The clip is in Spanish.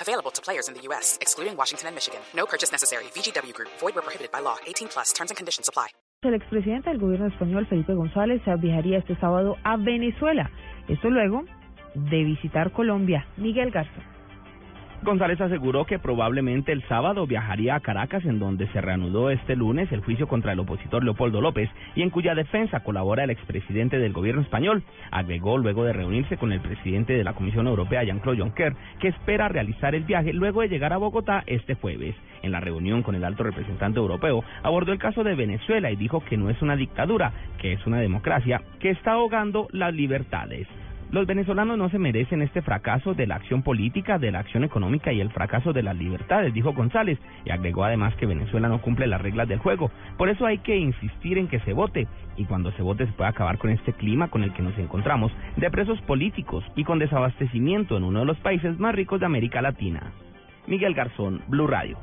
Available to players in the U.S., excluding Washington and Michigan. No purchase necessary. VGW Group. Void where prohibited by law. 18 plus. Terms and conditions apply. El expresidente del gobierno español, Felipe González, viajaría este sábado a Venezuela. Esto luego de visitar Colombia. Miguel Garza. González aseguró que probablemente el sábado viajaría a Caracas, en donde se reanudó este lunes el juicio contra el opositor Leopoldo López y en cuya defensa colabora el expresidente del gobierno español. Agregó luego de reunirse con el presidente de la Comisión Europea, Jean-Claude Juncker, que espera realizar el viaje luego de llegar a Bogotá este jueves. En la reunión con el alto representante europeo, abordó el caso de Venezuela y dijo que no es una dictadura, que es una democracia que está ahogando las libertades. Los venezolanos no se merecen este fracaso de la acción política, de la acción económica y el fracaso de las libertades, dijo González, y agregó además que Venezuela no cumple las reglas del juego. Por eso hay que insistir en que se vote, y cuando se vote se puede acabar con este clima con el que nos encontramos, de presos políticos y con desabastecimiento en uno de los países más ricos de América Latina. Miguel Garzón, Blue Radio.